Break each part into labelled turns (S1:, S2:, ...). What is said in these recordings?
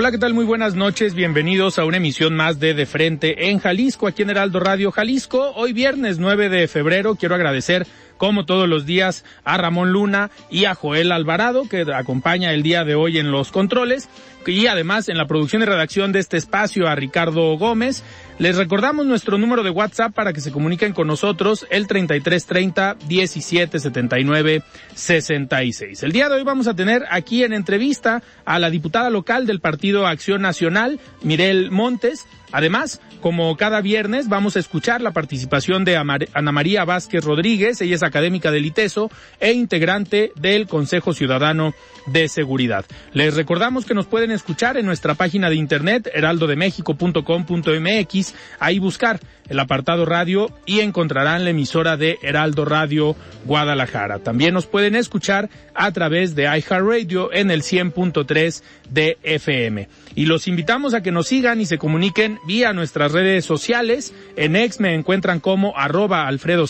S1: Hola, ¿qué tal? Muy buenas noches. Bienvenidos a una emisión más de De Frente en Jalisco, aquí en Heraldo Radio Jalisco. Hoy viernes 9 de febrero quiero agradecer como todos los días, a Ramón Luna y a Joel Alvarado, que acompaña el día de hoy en los controles, y además en la producción y redacción de este espacio a Ricardo Gómez. Les recordamos nuestro número de WhatsApp para que se comuniquen con nosotros, el 3330 1779 66. El día de hoy vamos a tener aquí en entrevista a la diputada local del Partido Acción Nacional, Mirel Montes, Además, como cada viernes, vamos a escuchar la participación de Ana María Vázquez Rodríguez, ella es académica del ITESO e integrante del Consejo Ciudadano de Seguridad. Les recordamos que nos pueden escuchar en nuestra página de internet heraldodemexico.com.mx, ahí buscar el apartado radio y encontrarán la emisora de Heraldo Radio Guadalajara. También nos pueden escuchar a través de iHeartRadio en el 100.3 de FM. Y los invitamos a que nos sigan y se comuniquen vía nuestras redes sociales. En X me encuentran como arroba Alfredo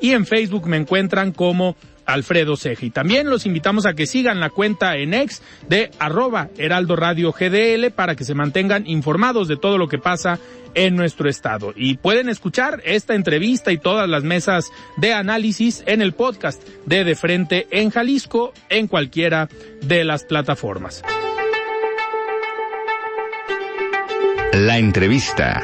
S1: y en Facebook me encuentran como Alfredo Ceja. Y también los invitamos a que sigan la cuenta en ex de arroba Heraldo Radio GDL para que se mantengan informados de todo lo que pasa en nuestro estado. Y pueden escuchar esta entrevista y todas las mesas de análisis en el podcast de De Frente en Jalisco en cualquiera de las plataformas.
S2: La entrevista.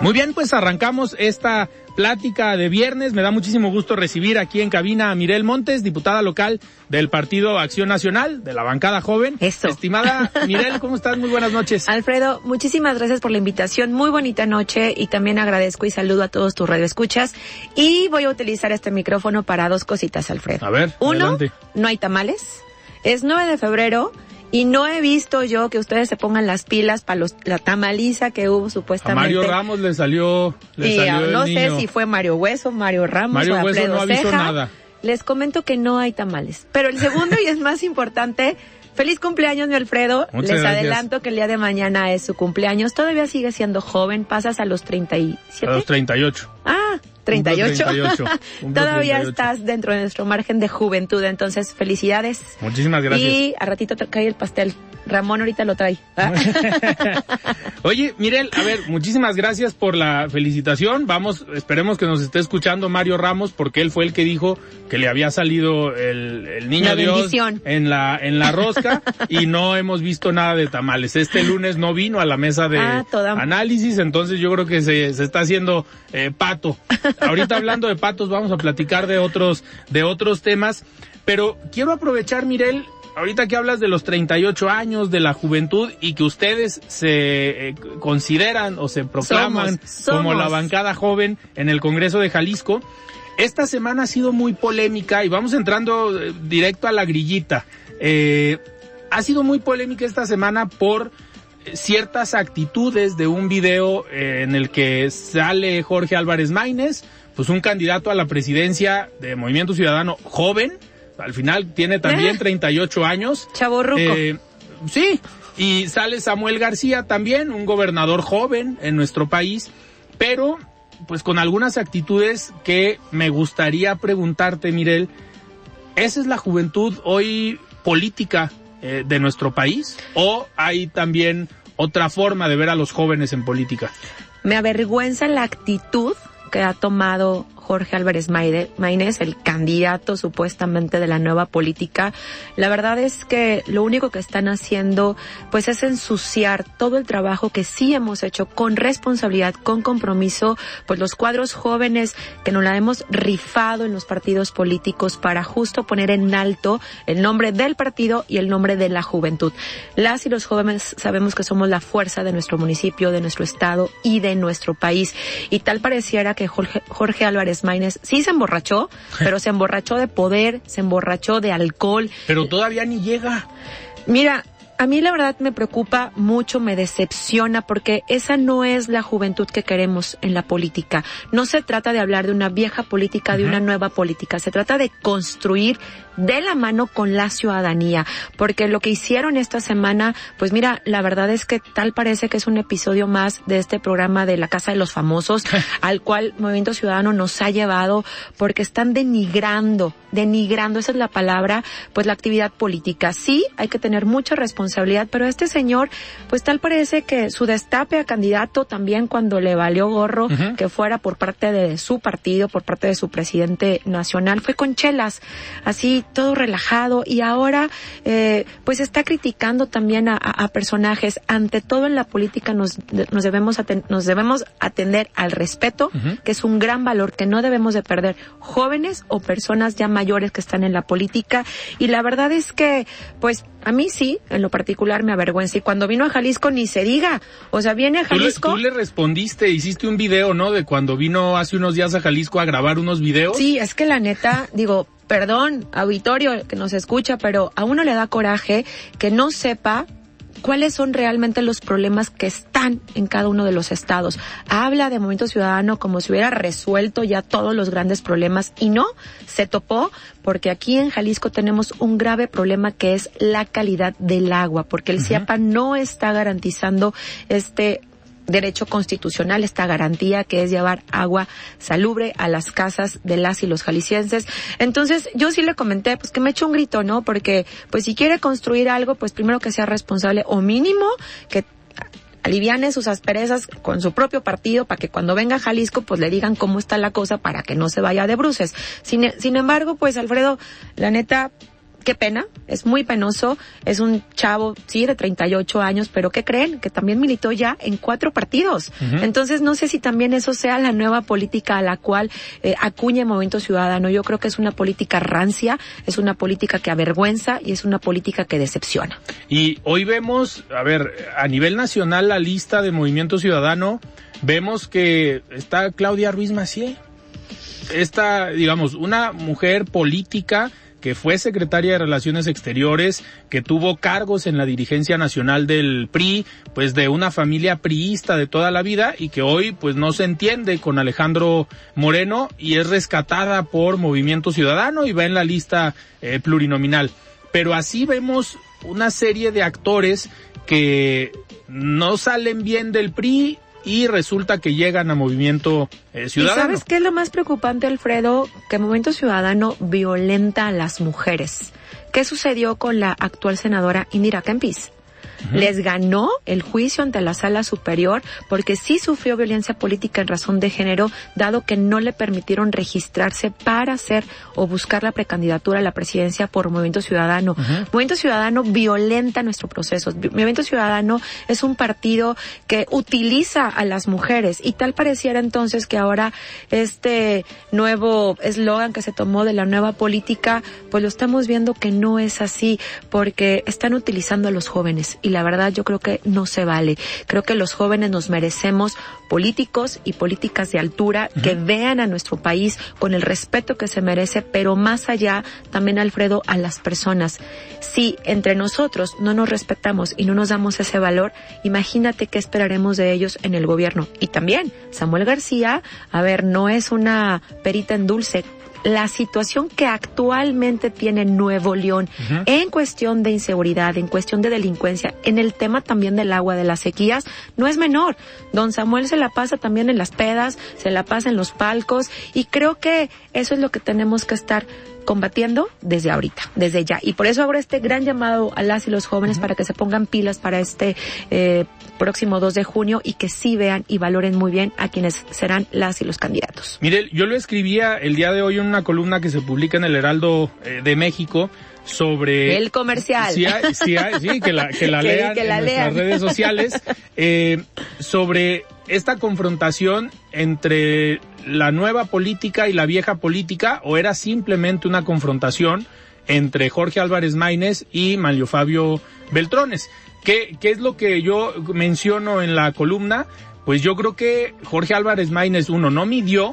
S1: Muy bien, pues arrancamos esta plática de viernes. Me da muchísimo gusto recibir aquí en cabina a Mirel Montes, diputada local del Partido Acción Nacional, de la bancada joven.
S3: Eso.
S1: Estimada Mirel, ¿cómo estás? Muy buenas noches.
S3: Alfredo, muchísimas gracias por la invitación. Muy bonita noche y también agradezco y saludo a todos tus radioescuchas. Y voy a utilizar este micrófono para dos cositas, Alfredo.
S1: A ver,
S3: Uno, no hay tamales. Es 9 de febrero y no he visto yo que ustedes se pongan las pilas para los la tamaliza que hubo supuestamente.
S1: A Mario Ramos le salió, le
S3: y
S1: salió
S3: no
S1: el
S3: sé
S1: niño.
S3: si fue Mario Hueso, Mario Ramos
S1: Mario
S3: o
S1: Hueso no avisó nada.
S3: Les comento que no hay tamales. Pero el segundo y es más importante, feliz cumpleaños mi Alfredo.
S1: Muchas
S3: Les
S1: gracias.
S3: adelanto que el día de mañana es su cumpleaños. Todavía sigue siendo joven, pasas a los 37.
S1: A los 38.
S3: Ah, 38.
S1: Cumplo 38, cumplo
S3: Todavía
S1: 38.
S3: estás dentro de nuestro margen de juventud, entonces felicidades.
S1: Muchísimas gracias.
S3: Y a ratito te cae el pastel. Ramón ahorita lo trae. ¿ah?
S1: Oye, Mirel, a ver, muchísimas gracias por la felicitación. Vamos, esperemos que nos esté escuchando Mario Ramos, porque él fue el que dijo que le había salido el, el niño
S3: La
S1: Dios en la, en la rosca y no hemos visto nada de tamales. Este lunes no vino a la mesa de
S3: Ah,
S1: análisis, entonces yo creo que se, se está haciendo eh, pato. Ahorita hablando de patos, vamos a platicar de otros, de otros temas, pero quiero aprovechar, Mirel, ahorita que hablas de los 38 años, de la juventud y que ustedes se eh, consideran o se proclaman
S3: Somos,
S1: como la bancada joven en el Congreso de Jalisco, esta semana ha sido muy polémica y vamos entrando eh, directo a la grillita. Eh, ha sido muy polémica esta semana por eh, ciertas actitudes de un video eh, en el que sale Jorge Álvarez Maínez, pues un candidato a la presidencia de Movimiento Ciudadano joven, al final tiene también
S3: Eh.
S1: 38 años.
S3: Chaborruco.
S1: Eh, sí, y sale Samuel García también, un gobernador joven en nuestro país, pero pues con algunas actitudes que me gustaría preguntarte, Mirel, ¿esa es la juventud hoy política eh, de nuestro país? ¿O hay también otra forma de ver a los jóvenes en política?
S3: Me avergüenza la actitud que ha tomado Jorge Álvarez Maínez, el candidato supuestamente de la nueva política, la verdad es que lo único que están haciendo pues es ensuciar todo el trabajo que sí hemos hecho con responsabilidad, con compromiso, pues los cuadros jóvenes que nos la hemos rifado en los partidos políticos para justo poner en alto el nombre del partido y el nombre de la juventud. Las y los jóvenes sabemos que somos la fuerza de nuestro municipio, de nuestro estado y de nuestro país. Y tal pareciera que Jorge, Jorge Álvarez Maínez sí se emborrachó, pero se emborrachó de poder, se emborrachó de alcohol.
S1: Pero todavía ni llega.
S3: Mira, a mí la verdad me preocupa mucho, me decepciona porque esa no es la juventud que queremos en la política. No se trata de hablar de una vieja política, de una nueva política. Se trata de construir de la mano con la ciudadanía, porque lo que hicieron esta semana, pues mira, la verdad es que tal parece que es un episodio más de este programa de la Casa de los Famosos, al cual Movimiento Ciudadano nos ha llevado, porque están denigrando, denigrando, esa es la palabra, pues la actividad política. Sí, hay que tener mucha responsabilidad, pero este señor, pues tal parece que su destape a candidato también cuando le valió gorro que fuera por parte de su partido, por parte de su presidente nacional, fue con chelas, así todo relajado y ahora eh, pues está criticando también a, a, personajes. Ante todo en la política nos, nos, debemos, nos debemos atender al respeto, que es un gran valor que no debemos de perder jóvenes o personas ya mayores que están en la política. Y la verdad es que pues a mí sí, en lo particular me avergüenza. Y cuando vino a Jalisco ni se diga. O sea, viene a Jalisco.
S1: Tú le, tú le, respondiste, hiciste un video, ¿no? De cuando vino hace unos días a Jalisco a grabar unos videos.
S3: Sí, es que la neta, digo, perdón, auditorio que nos escucha, pero a uno le da coraje que no sepa cuáles son realmente los problemas que están en cada uno de los estados. Habla de Movimiento Ciudadano como si hubiera resuelto ya todos los grandes problemas y no, se topó porque aquí en Jalisco tenemos un grave problema que es la calidad del agua, porque el CIAPA no está garantizando este derecho constitucional, esta garantía que es llevar agua salubre a las casas de las y los jaliscienses. Entonces, yo sí le comenté, pues que me eche un grito, ¿no? Porque, pues si quiere construir algo, pues primero que sea responsable o mínimo que aliviane sus asperezas con su propio partido para que cuando venga a Jalisco pues le digan cómo está la cosa para que no se vaya de bruces. Sin, sin embargo, pues Alfredo, la neta, qué pena, es muy penoso, es un chavo, sí, de 38 años, pero ¿qué creen? Que también militó ya en cuatro partidos. Entonces, no sé si también eso sea la nueva política a la cual eh, acuña el Movimiento Ciudadano. Yo creo que es una política rancia, es una política que avergüenza y es una política que decepciona.
S1: Y hoy vemos, a ver, a nivel nacional la lista de Movimiento Ciudadano, vemos que está Claudia Ruiz Macié. Esta, digamos, una mujer política que fue secretaria de Relaciones Exteriores, que tuvo cargos en la dirigencia nacional del PRI, pues de una familia priista de toda la vida y que hoy pues no se entiende con Alejandro Moreno y es rescatada por Movimiento Ciudadano y va en la lista eh, plurinominal. Pero así vemos una serie de actores que no salen bien del PRI y resulta que llegan a Movimiento eh, Ciudadano.
S3: ¿Y sabes qué es lo más preocupante, Alfredo? Que Movimiento Ciudadano violenta a las mujeres. ¿Qué sucedió con la actual senadora Indira Kempis? Les ganó el juicio ante la sala superior porque sí sufrió violencia política en razón de género, dado que no le permitieron registrarse para hacer o buscar la precandidatura a la presidencia por Movimiento Ciudadano. Movimiento Ciudadano violenta nuestro proceso. Movimiento Ciudadano es un partido que utiliza a las mujeres y tal pareciera entonces que ahora este nuevo eslogan que se tomó de la nueva política, pues lo estamos viendo que no es así porque están utilizando a los jóvenes y la verdad yo creo que no se vale. Creo que los jóvenes nos merecemos políticos y políticas de altura que vean a nuestro país con el respeto que se merece, pero más allá también, Alfredo, a las personas. Si entre nosotros no nos respetamos y no nos damos ese valor, imagínate qué esperaremos de ellos en el gobierno. Y también, Samuel García, a ver, no es una perita en dulce, la situación que actualmente tiene Nuevo León en cuestión de inseguridad, en cuestión de delincuencia, en el tema también del agua, de las sequías, no es menor. Don Samuel se la pasa también en las pedas, se la pasa en los palcos y creo que eso es lo que tenemos que estar combatiendo desde ahorita, desde ya. Y por eso hago este gran llamado a las y los jóvenes para que se pongan pilas para este eh, próximo 2 de junio y que sí vean y valoren muy bien a quienes serán las y los candidatos.
S1: Mire, yo lo escribía el día de hoy en una columna que se publica en el Heraldo eh, de México sobre
S3: el comercial
S1: sí, sí, sí que la que la lean en las redes sociales eh, sobre esta confrontación entre la nueva política y la vieja política o era simplemente una confrontación entre Jorge Álvarez Maínez y Manlio Fabio Beltrones. ¿Qué, ¿Qué es lo que yo menciono en la columna? Pues yo creo que Jorge Álvarez Maínez, uno, no midió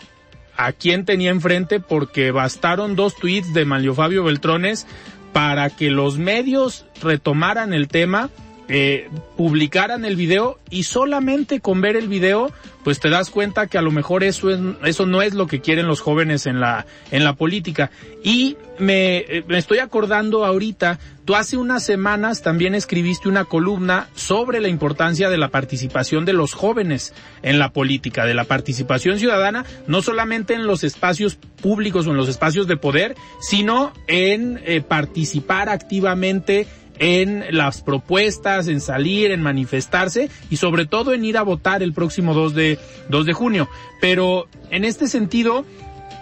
S1: a quién tenía enfrente porque bastaron dos tweets de Manlio Fabio Beltrones para que los medios retomaran el tema eh, publicaran el video y solamente con ver el video pues te das cuenta que a lo mejor eso es, eso no es lo que quieren los jóvenes en la en la política. Y me, eh, me estoy acordando ahorita tú hace unas semanas también escribiste una columna sobre la importancia de la participación de los jóvenes en la política de la participación ciudadana no solamente en los espacios públicos o en los espacios de poder sino en eh, participar activamente en las propuestas, en salir, en manifestarse y sobre todo en ir a votar el próximo 2 de, 2 de junio. Pero en este sentido,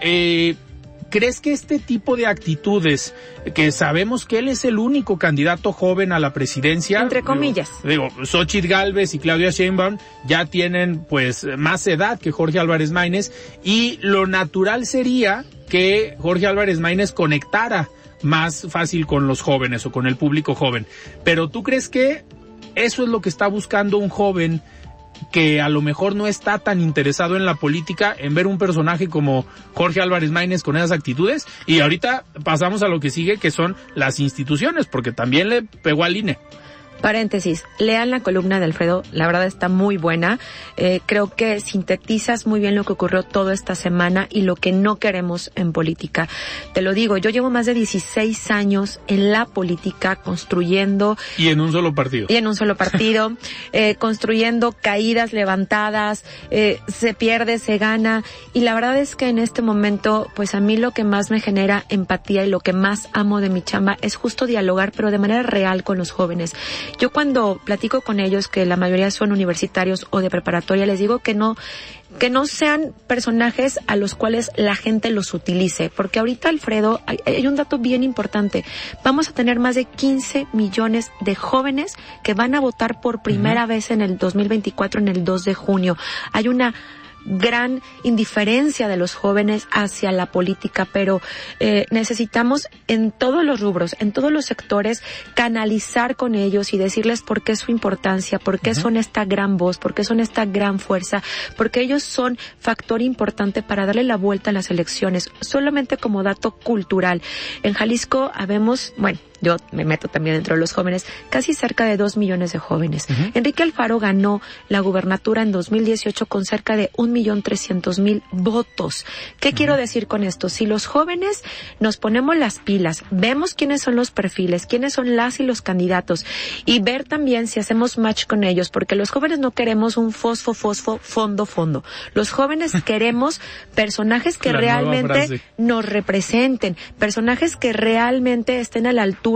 S1: eh, ¿crees que este tipo de actitudes, que sabemos que él es el único candidato joven a la presidencia?
S3: Entre comillas.
S1: Digo, Xochitl Galvez y Claudia Sheinbaum ya tienen pues más edad que Jorge Álvarez Maínez y lo natural sería que Jorge Álvarez Maínez conectara más fácil con los jóvenes o con el público joven. Pero tú crees que eso es lo que está buscando un joven que a lo mejor no está tan interesado en la política, en ver un personaje como Jorge Álvarez Maínez con esas actitudes. Y ahorita pasamos a lo que sigue, que son las instituciones, porque también le pegó al INE.
S3: Paréntesis, lean la columna de Alfredo, la verdad está muy buena. Eh, creo que sintetizas muy bien lo que ocurrió toda esta semana y lo que no queremos en política. Te lo digo, yo llevo más de 16 años en la política construyendo.
S1: Y en un solo partido.
S3: Y en un solo partido, eh, construyendo caídas, levantadas, eh, se pierde, se gana. Y la verdad es que en este momento, pues a mí lo que más me genera empatía y lo que más amo de mi chamba es justo dialogar, pero de manera real con los jóvenes. Yo cuando platico con ellos, que la mayoría son universitarios o de preparatoria, les digo que no, que no sean personajes a los cuales la gente los utilice, porque ahorita Alfredo, hay, un dato bien importante, vamos a tener más de 15 millones de jóvenes que van a votar por primera vez en el 2024, en el 2 de junio. Hay una gran indiferencia de los jóvenes hacia la política, pero eh, necesitamos en todos los rubros, en todos los sectores, canalizar con ellos y decirles por qué su importancia, por qué son esta gran voz, por qué son esta gran fuerza, porque ellos son factor importante para darle la vuelta a las elecciones. Solamente como dato cultural, en Jalisco habemos, bueno, yo me meto también dentro de los jóvenes, casi cerca de dos millones de jóvenes. Enrique Alfaro ganó la gubernatura en 2018 con cerca de un millón trescientos mil votos. ¿Qué quiero decir con esto? Si los jóvenes nos ponemos las pilas, vemos quiénes son los perfiles, quiénes son las y los candidatos y ver también si hacemos match con ellos, porque los jóvenes no queremos un fosfo, fosfo, fondo, fondo. Los jóvenes queremos personajes que realmente nos representen, personajes que realmente estén a la altura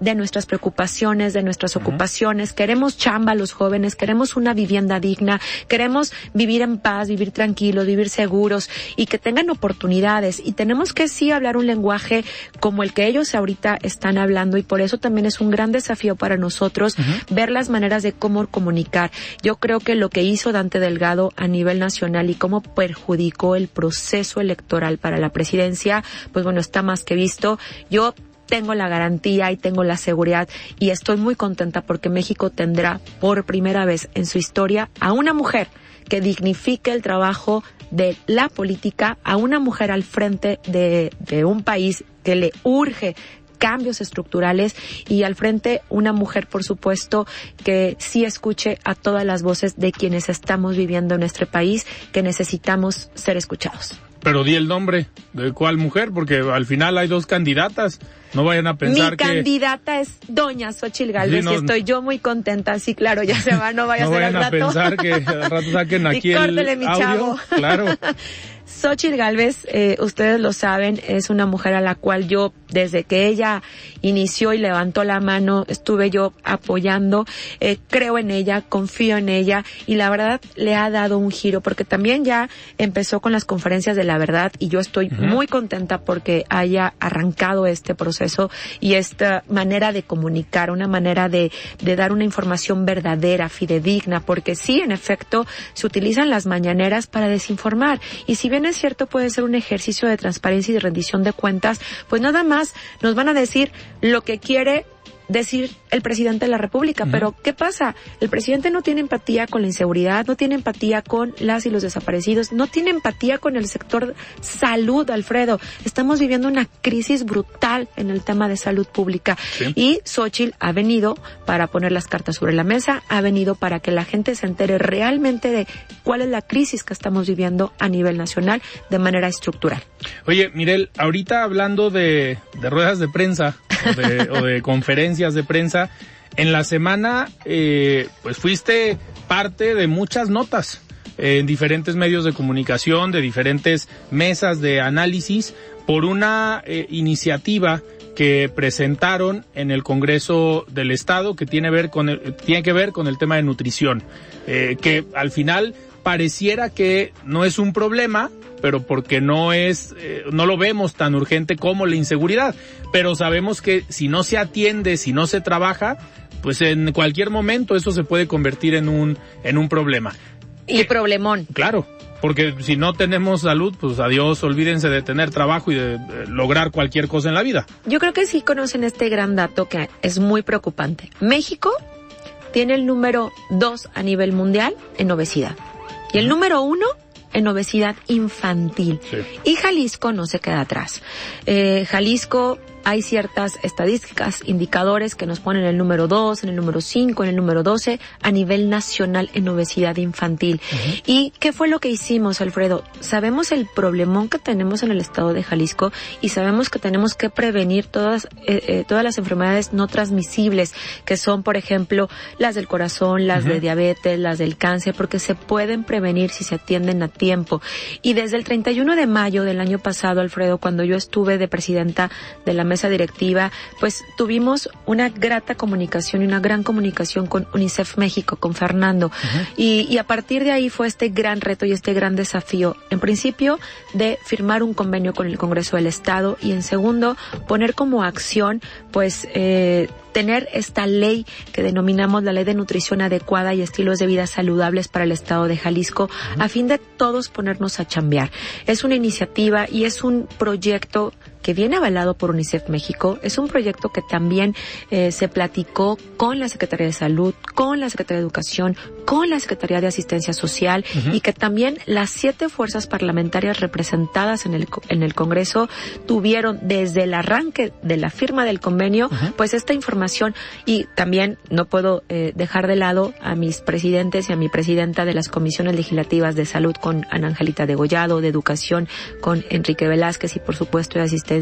S3: de nuestras preocupaciones, de nuestras ocupaciones. Queremos chamba a los jóvenes, queremos una vivienda digna, queremos vivir en paz, vivir tranquilos, vivir seguros y que tengan oportunidades. Y tenemos que sí hablar un lenguaje como el que ellos ahorita están hablando y por eso también es un gran desafío para nosotros ver las maneras de cómo comunicar. Yo creo que lo que hizo Dante Delgado a nivel nacional y cómo perjudicó el proceso electoral para la presidencia, pues bueno, está más que visto. Yo tengo la garantía y tengo la seguridad y estoy muy contenta porque México tendrá por primera vez en su historia a una mujer que dignifique el trabajo de la política, a una mujer al frente de, un país que le urge cambios estructurales y al frente una mujer, por supuesto, que sí escuche a todas las voces de quienes estamos viviendo en nuestro país, que necesitamos ser escuchados.
S1: Pero di el nombre de cuál mujer, porque al final hay dos candidatas. No vayan a pensar
S3: que... Mi candidata es Doña Xochil Gálvez y estoy yo muy contenta. Sí, claro, ya se va, no vaya
S1: no
S3: a ser
S1: vayan a pensar que al rato saquen aquí el
S3: mi chavo.
S1: Claro.
S3: Xochitl Galvez, eh, ustedes lo saben, es una mujer a la cual yo, desde que ella inició y levantó la mano, estuve yo apoyando, eh, creo en ella, confío en ella y la verdad le ha dado un giro porque también ya empezó con las conferencias de la verdad y yo estoy muy contenta porque haya arrancado este proceso y esta manera de comunicar, una manera de, de dar una información verdadera, fidedigna, porque sí, en efecto, se utilizan las mañaneras para desinformar y si bien es cierto puede ser un ejercicio de transparencia y de rendición de cuentas, pues nada más nos van a decir lo que quiere decir el presidente de la República. Pero, ¿qué pasa? El presidente no tiene empatía con la inseguridad, no tiene empatía con las y los desaparecidos, no tiene empatía con el sector salud, Alfredo. Estamos viviendo una crisis brutal en el tema de salud pública. Y Xochitl ha venido para poner las cartas sobre la mesa, ha venido para que la gente se entere realmente de cuál es la crisis que estamos viviendo a nivel nacional de manera estructural.
S1: Oye, Mirel, ahorita hablando de, de ruedas de prensa o de, o de conferencias de prensa, en la semana, eh, pues fuiste parte de muchas notas en diferentes medios de comunicación, de diferentes mesas de análisis, por una eh, iniciativa que presentaron en el Congreso del Estado que tiene, ver con el, tiene que ver con el tema de nutrición, eh, que al final pareciera que no es un problema, pero porque no es, eh, no lo vemos tan urgente como la inseguridad. Pero sabemos que si no se atiende, si no se trabaja, pues en cualquier momento eso se puede convertir en un, en un problema.
S3: Y problemón.
S1: Claro, porque si no tenemos salud, pues adiós, olvídense de tener trabajo y de, de, lograr cualquier cosa en la vida.
S3: Yo creo que sí conocen este gran dato que es muy preocupante. México tiene el número dos a nivel mundial en obesidad. Y el número uno en obesidad infantil.
S1: Sí.
S3: Y Jalisco no se queda atrás. Eh, Jalisco hay ciertas estadísticas, indicadores que nos ponen el número 2, en el número 5, en el número 12 a nivel nacional en obesidad infantil. Uh -huh. ¿Y qué fue lo que hicimos, Alfredo? Sabemos el problemón que tenemos en el estado de Jalisco y sabemos que tenemos que prevenir todas, eh, eh, todas las enfermedades no transmisibles, que son, por ejemplo, las del corazón, las uh -huh. de diabetes, las del cáncer, porque se pueden prevenir si se atienden a tiempo. Y desde el 31 de mayo del año pasado, Alfredo, cuando yo estuve de presidenta de la mesa directiva, pues tuvimos una grata comunicación y una gran comunicación con UNICEF México, con Fernando. Uh -huh. y, y, a partir de ahí fue este gran reto y este gran desafío, en principio, de firmar un convenio con el Congreso del Estado y en segundo, poner como acción, pues, eh, tener esta ley que denominamos la ley de nutrición adecuada y estilos de vida saludables para el estado de Jalisco, uh -huh. a fin de todos ponernos a chambear. Es una iniciativa y es un proyecto que viene avalado por UNICEF México. Es un proyecto que también eh, se platicó con la Secretaría de Salud, con la Secretaría de Educación, con la Secretaría de Asistencia Social uh -huh. y que también las siete fuerzas parlamentarias representadas en el, en el Congreso tuvieron desde el arranque de la firma del convenio, uh -huh. pues esta información y también no puedo eh, dejar de lado a mis presidentes y a mi presidenta de las comisiones legislativas de salud con Ana Angelita Degollado, de Educación con Enrique Velázquez y por supuesto de Asistencia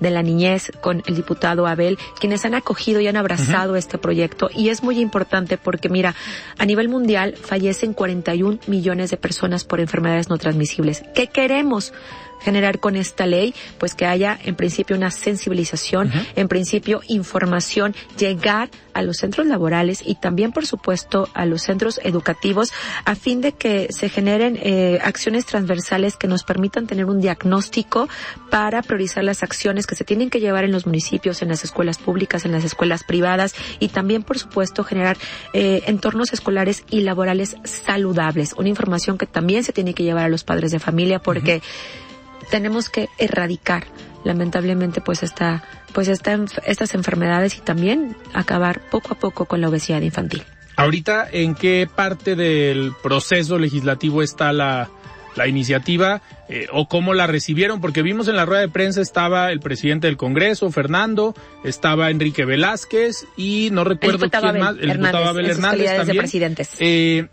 S3: de la niñez con el diputado Abel, quienes han acogido y han abrazado uh -huh. este proyecto. Y es muy importante porque, mira, a nivel mundial fallecen 41 millones de personas por enfermedades no transmisibles. ¿Qué queremos? Generar con esta ley, pues que haya en principio una sensibilización, uh -huh. en principio información, llegar a los centros laborales y también, por supuesto, a los centros educativos a fin de que se generen eh, acciones transversales que nos permitan tener un diagnóstico para priorizar las acciones que se tienen que llevar en los municipios, en las escuelas públicas, en las escuelas privadas y también, por supuesto, generar eh, entornos escolares y laborales saludables. Una información que también se tiene que llevar a los padres de familia porque uh -huh tenemos que erradicar lamentablemente pues esta pues esta, estas enfermedades y también acabar poco a poco con la obesidad infantil.
S1: Ahorita en qué parte del proceso legislativo está la la iniciativa eh, o cómo la recibieron, porque vimos en la rueda de prensa estaba el presidente del Congreso, Fernando, estaba Enrique Velázquez y no recuerdo quién
S3: Abel
S1: más, el diputado Abel Hernández también.
S3: De presidentes.
S1: Eh,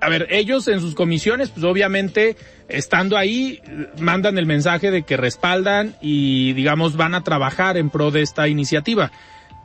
S1: a ver, ellos en sus comisiones, pues obviamente, estando ahí, mandan el mensaje de que respaldan y, digamos, van a trabajar en pro de esta iniciativa.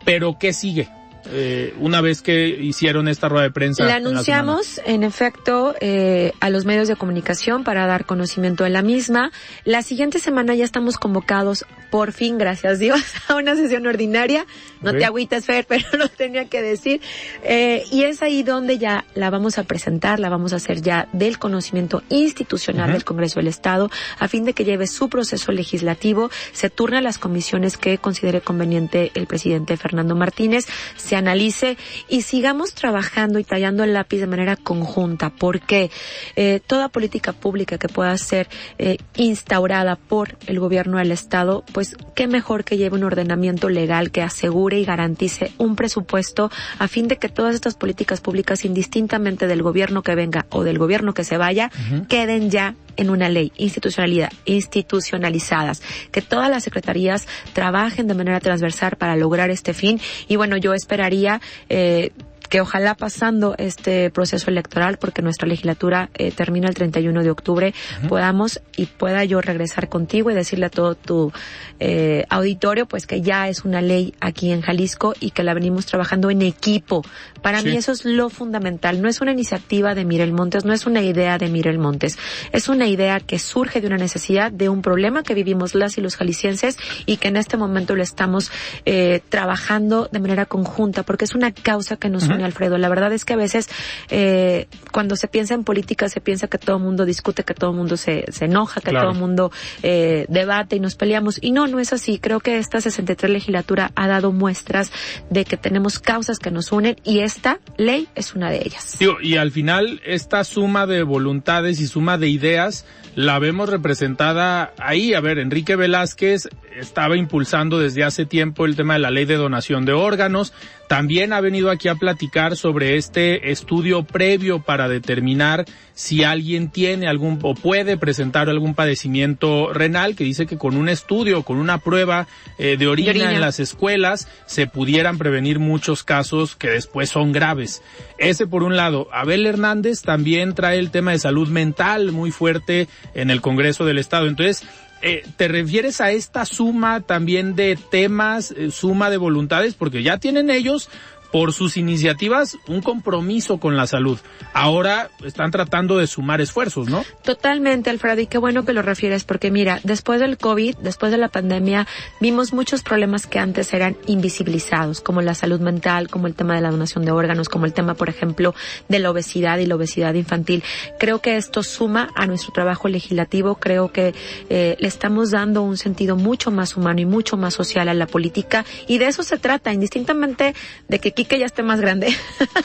S1: Pero, ¿qué sigue? Eh, una vez que hicieron esta rueda de prensa?
S3: La anunciamos, en, efecto, eh, a los medios de comunicación para dar conocimiento de la misma. La siguiente semana ya estamos convocados, por fin, gracias Dios, a una sesión ordinaria. No te agüites, Fer, pero lo tenía que decir. Eh, y es ahí donde ya la vamos a presentar, la vamos a hacer ya del conocimiento institucional del Congreso del Estado, a fin de que lleve su proceso legislativo, se turne a las comisiones que considere conveniente el presidente Fernando Martínez, se analice y sigamos trabajando y tallando el lápiz de manera conjunta, porque eh, toda política pública que pueda ser eh, instaurada por el gobierno del Estado, pues qué mejor que lleve un ordenamiento legal que asegure y garantice un presupuesto a fin de que todas estas políticas públicas, indistintamente del gobierno que venga o del gobierno que se vaya, queden ya en una ley, institucionalidad, institucionalizadas, que todas las secretarías trabajen de manera transversal para lograr este fin. Y bueno, yo esperaría eh, que ojalá pasando este proceso electoral, porque nuestra legislatura eh, termina el 31 de octubre, podamos y pueda yo regresar contigo y decirle a todo tu eh, auditorio, pues que ya es una ley aquí en Jalisco y que la venimos trabajando en equipo. Para mí eso es lo fundamental. No es una iniciativa de Mirel Montes, no es una idea de Mirel Montes. Es una idea que surge de una necesidad, de un problema que vivimos las y los jaliscienses y que en este momento lo estamos eh, trabajando de manera conjunta, porque es una causa que nos une Alfredo. La verdad es que a veces eh, cuando se piensa en política se piensa que todo el mundo discute, que todo el mundo se, se enoja, que todo el mundo eh, debate y nos peleamos. Y no, no es así. Creo que esta 63 legislatura ha dado muestras de que tenemos causas que nos unen y esta ley es una de ellas.
S1: y al final esta suma de voluntades y suma de ideas la vemos representada ahí. A ver, Enrique Velázquez estaba impulsando desde hace tiempo el tema de la ley de donación de órganos. También ha venido aquí a platicar sobre este estudio previo para determinar si alguien tiene algún o puede presentar algún padecimiento renal, que dice que con un estudio, con una prueba eh, de, orina en las escuelas, se pudieran prevenir muchos casos que después son graves. Ese por un lado. Abel Hernández también trae el tema de salud mental muy fuerte en el Congreso del Estado. Entonces, eh, ¿te refieres a esta suma también de temas, eh, suma de voluntades? Porque ya tienen ellos por sus iniciativas un compromiso con la salud. Ahora están tratando de sumar esfuerzos, ¿no?
S3: Totalmente, Alfredo, y qué bueno que lo refieres, porque mira, después del COVID, después de la pandemia, vimos muchos problemas que antes eran invisibilizados, como la salud mental, como el tema de la donación de órganos, como el tema, por ejemplo, de la obesidad y la obesidad infantil. Creo que esto suma a nuestro trabajo legislativo, creo que eh, le estamos dando un sentido mucho más humano y mucho más social a la política, y de eso se trata, indistintamente de que que ya esté más grande,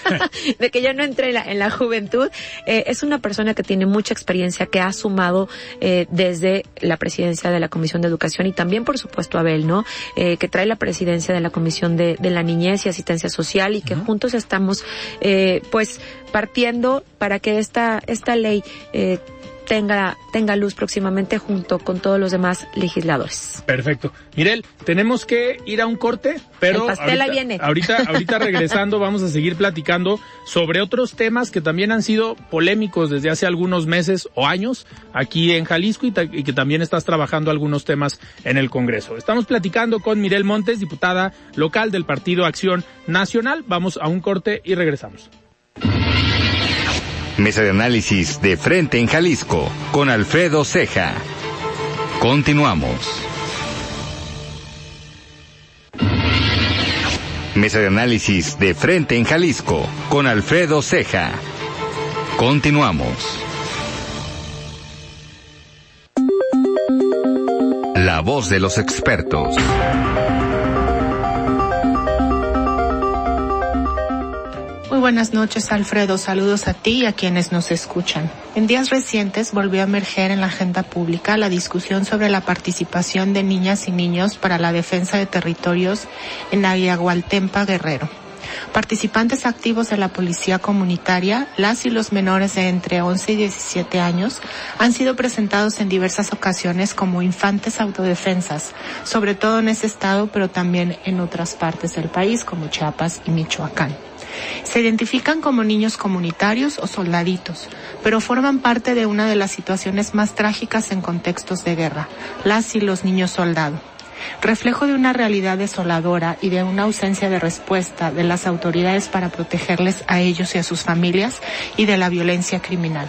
S3: de que ya no entre en la, juventud, eh, es una persona que tiene mucha experiencia, que ha sumado eh, desde la presidencia de la Comisión de Educación y también, por supuesto, Abel, ¿no? Eh, que trae la presidencia de la Comisión de, la Niñez y Asistencia Social y que juntos estamos, pues, partiendo para que esta, esta ley tenga, tenga luz próximamente junto con todos los demás legisladores.
S1: Perfecto. Mirel, tenemos que ir a un corte, pero
S3: ahorita, viene.
S1: ahorita, ahorita regresando vamos a seguir platicando sobre otros temas que también han sido polémicos desde hace algunos meses o años aquí en Jalisco y, y que también estás trabajando algunos temas en el Congreso. Estamos platicando con Mirel Montes, diputada local del Partido Acción Nacional. Vamos a un corte y regresamos.
S2: Mesa de análisis de frente en Jalisco con Alfredo Ceja. Continuamos. Mesa de análisis de frente en Jalisco con Alfredo Ceja. Continuamos. La voz de los expertos.
S4: Buenas noches, Alfredo. Saludos a ti y a quienes nos escuchan. En días recientes volvió a emerger en la agenda pública la discusión sobre la participación de niñas y niños para la defensa de territorios en Ayagualtempa, Guerrero. Participantes activos de la policía comunitaria, las y los menores de entre 11 y 17 años, han sido presentados en diversas ocasiones como infantes autodefensas, sobre todo en ese estado, pero también en otras partes del país, como Chiapas y Michoacán. Se identifican como niños comunitarios o soldaditos, pero forman parte de una de las situaciones más trágicas en contextos de guerra, las y los niños soldados. reflejo de una realidad desoladora y de una ausencia de respuesta de las autoridades para protegerles a ellos y a sus familias y de la violencia criminal.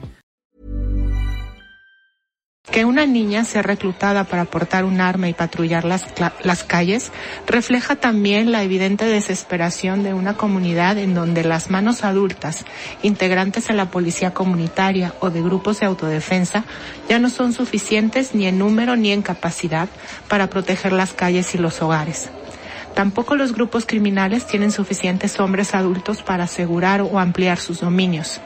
S4: Que una niña sea reclutada para portar un arma y patrullar las, las calles refleja también la evidente desesperación de una comunidad en donde las manos adultas, integrantes de la policía comunitaria o de grupos de autodefensa, ya no son suficientes ni en número ni en capacidad para proteger las calles y los hogares. Tampoco los grupos criminales tienen suficientes hombres adultos para asegurar o ampliar sus dominios.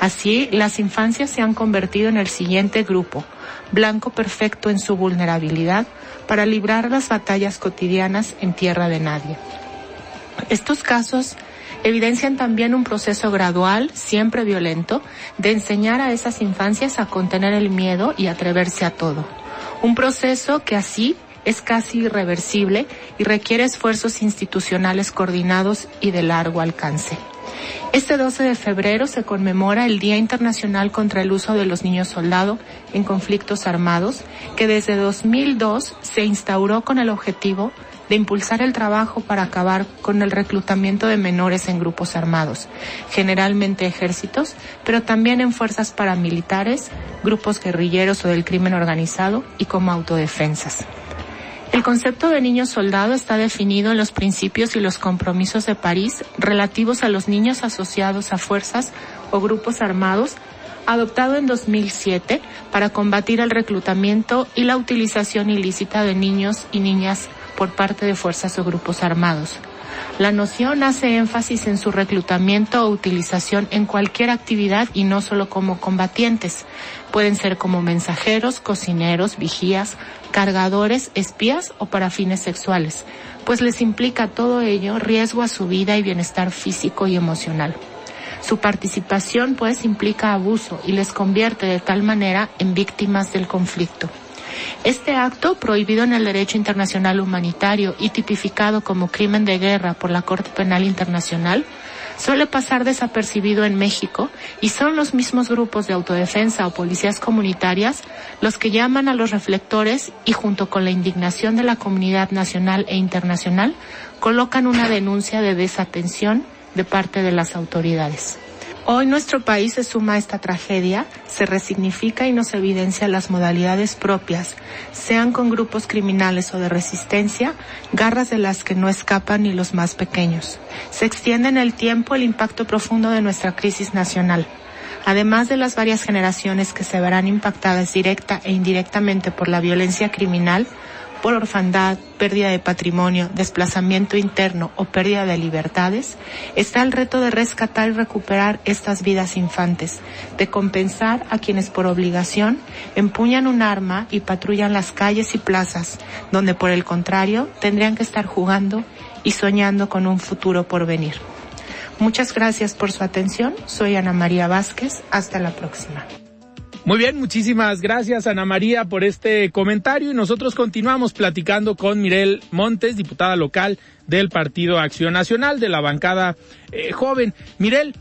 S4: Así, las infancias se han convertido en el siguiente grupo, blanco perfecto en su vulnerabilidad para librar las batallas cotidianas en tierra de nadie. Estos casos evidencian también un proceso gradual, siempre violento, de enseñar a esas infancias a contener el miedo y atreverse a todo. Un proceso que así es casi irreversible y requiere esfuerzos institucionales coordinados y de largo alcance. Este 12 de febrero se conmemora el Día Internacional contra el Uso de los Niños Soldado en Conflictos Armados, que desde 2002 se instauró con el objetivo de impulsar el trabajo para acabar con el reclutamiento de menores en grupos armados, generalmente ejércitos, pero también en fuerzas paramilitares, grupos guerrilleros o del crimen organizado y como autodefensas. El concepto de niño soldado está definido en los principios y los compromisos de París relativos a los niños asociados a fuerzas o grupos armados, adoptado en 2007 para combatir el reclutamiento y la utilización ilícita de niños y niñas por parte de fuerzas o grupos armados. La noción hace énfasis en su reclutamiento o utilización en cualquier actividad y no solo como combatientes. Pueden ser como mensajeros, cocineros, vigías, cargadores, espías o para fines sexuales, pues les implica todo ello riesgo a su vida y bienestar físico y emocional. Su participación pues implica abuso y les convierte de tal manera en víctimas del conflicto. Este acto, prohibido en el derecho internacional humanitario y tipificado como crimen de guerra por la Corte Penal Internacional, suele pasar desapercibido en México y son los mismos grupos de autodefensa o policías comunitarias los que llaman a los reflectores y junto con la indignación de la comunidad nacional e internacional colocan una denuncia de desatención de parte de las autoridades. Hoy nuestro país se suma a esta tragedia, se resignifica y nos evidencia las modalidades propias, sean con grupos criminales o de resistencia, garras de las que no escapan ni los más pequeños. Se extiende en el tiempo el impacto profundo de nuestra crisis nacional. Además de las varias generaciones que se verán impactadas directa e indirectamente por la violencia criminal, por orfandad, pérdida de patrimonio, desplazamiento interno o pérdida de libertades, está el reto de rescatar y recuperar estas vidas infantes, de compensar a quienes por obligación empuñan un arma y patrullan las calles y plazas, donde por el contrario tendrían que estar jugando y soñando con un futuro por venir. Muchas gracias por su atención. Soy Ana María Vázquez. Hasta la próxima.
S1: Muy bien, muchísimas gracias Ana María por este comentario y nosotros continuamos platicando con Mirel Montes, diputada local del Partido Acción Nacional de la bancada eh, joven. Mirel,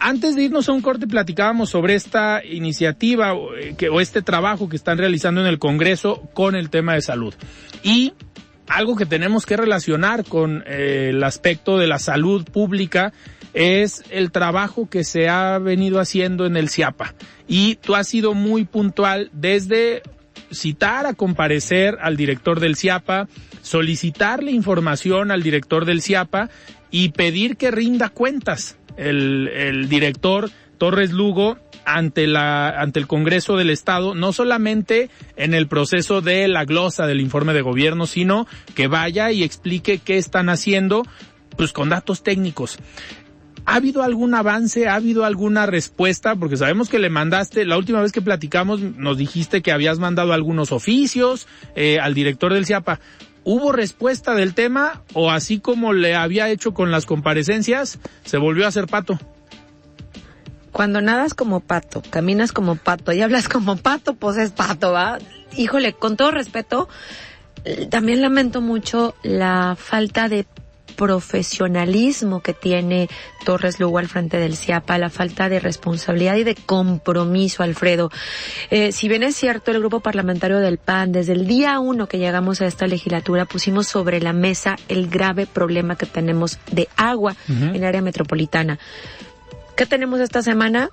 S1: antes de irnos a un corte platicábamos sobre esta iniciativa eh, que, o este trabajo que están realizando en el Congreso con el tema de salud. Y algo que tenemos que relacionar con eh, el aspecto de la salud pública es el trabajo que se ha venido haciendo en el CIAPA. Y tú has sido muy puntual desde citar a comparecer al director del CIAPA, solicitarle información al director del CIAPA y pedir que rinda cuentas el, el director Torres Lugo ante la ante el Congreso del Estado, no solamente en el proceso de la glosa del informe de gobierno, sino que vaya y explique qué están haciendo pues con datos técnicos. ¿Ha habido algún avance? ¿Ha habido alguna respuesta? Porque sabemos que le mandaste, la última vez que platicamos nos dijiste que habías mandado algunos oficios eh, al director del CIAPA. ¿Hubo respuesta del tema o así como le había hecho con las comparecencias, se volvió a hacer pato?
S3: Cuando nadas como pato, caminas como pato y hablas como pato, pues es pato, ¿va? Híjole, con todo respeto, eh, también lamento mucho la falta de profesionalismo que tiene Torres Lugo al frente del CIAPA, la falta de responsabilidad y de compromiso, Alfredo. Eh, si bien es cierto, el grupo parlamentario del PAN, desde el día uno que llegamos a esta legislatura, pusimos sobre la mesa el grave problema que tenemos de agua en el área metropolitana. ¿Qué tenemos esta semana?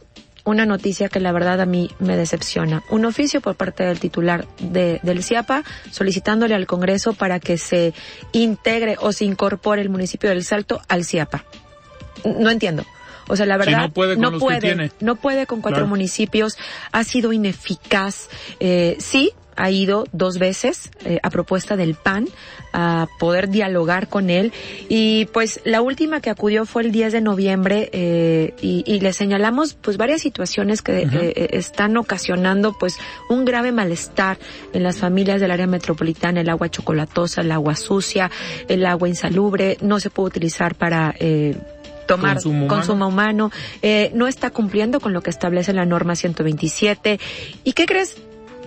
S3: Una noticia que la verdad a mí me decepciona. Un oficio por parte del titular de, del CIAPA solicitándole al Congreso para que se integre o se incorpore el municipio del Salto al CIAPA. No entiendo. O sea, la verdad,
S1: no puede con
S3: no
S1: los que
S3: puede,
S1: tiene.
S3: no puede con cuatro
S1: Claro.
S3: municipios, ha sido ineficaz. Eh, sí, ha ido dos veces eh, a propuesta del PAN a poder dialogar con él y pues la última que acudió fue el 10 de noviembre eh, y, y le señalamos pues varias situaciones que eh, eh, están ocasionando pues un grave malestar en las familias del área metropolitana, el agua chocolatosa, el agua sucia, el agua insalubre, no se puede utilizar para eh, tomar
S1: Consumo humano.
S3: consumo humano, eh, no está cumpliendo con lo que establece la norma 127. ¿Y qué crees?